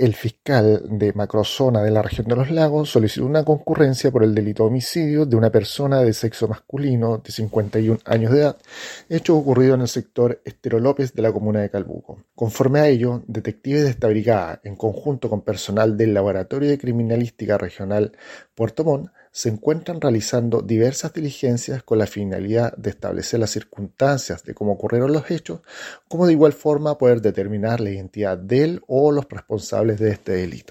El fiscal de Macrozona de la región de los lagos solicitó una concurrencia por el delito de homicidio de una persona de sexo masculino de 51 años de edad, hecho ocurrido en el sector Estero López de la comuna de Calbuco. Conforme a ello, detectives de esta brigada, en conjunto con personal del Laboratorio de Criminalística Regional Puerto Montt, se encuentran realizando diversas diligencias con la finalidad de establecer las circunstancias de cómo ocurrieron los hechos, como de igual forma poder determinar la identidad del o los responsables de este delito.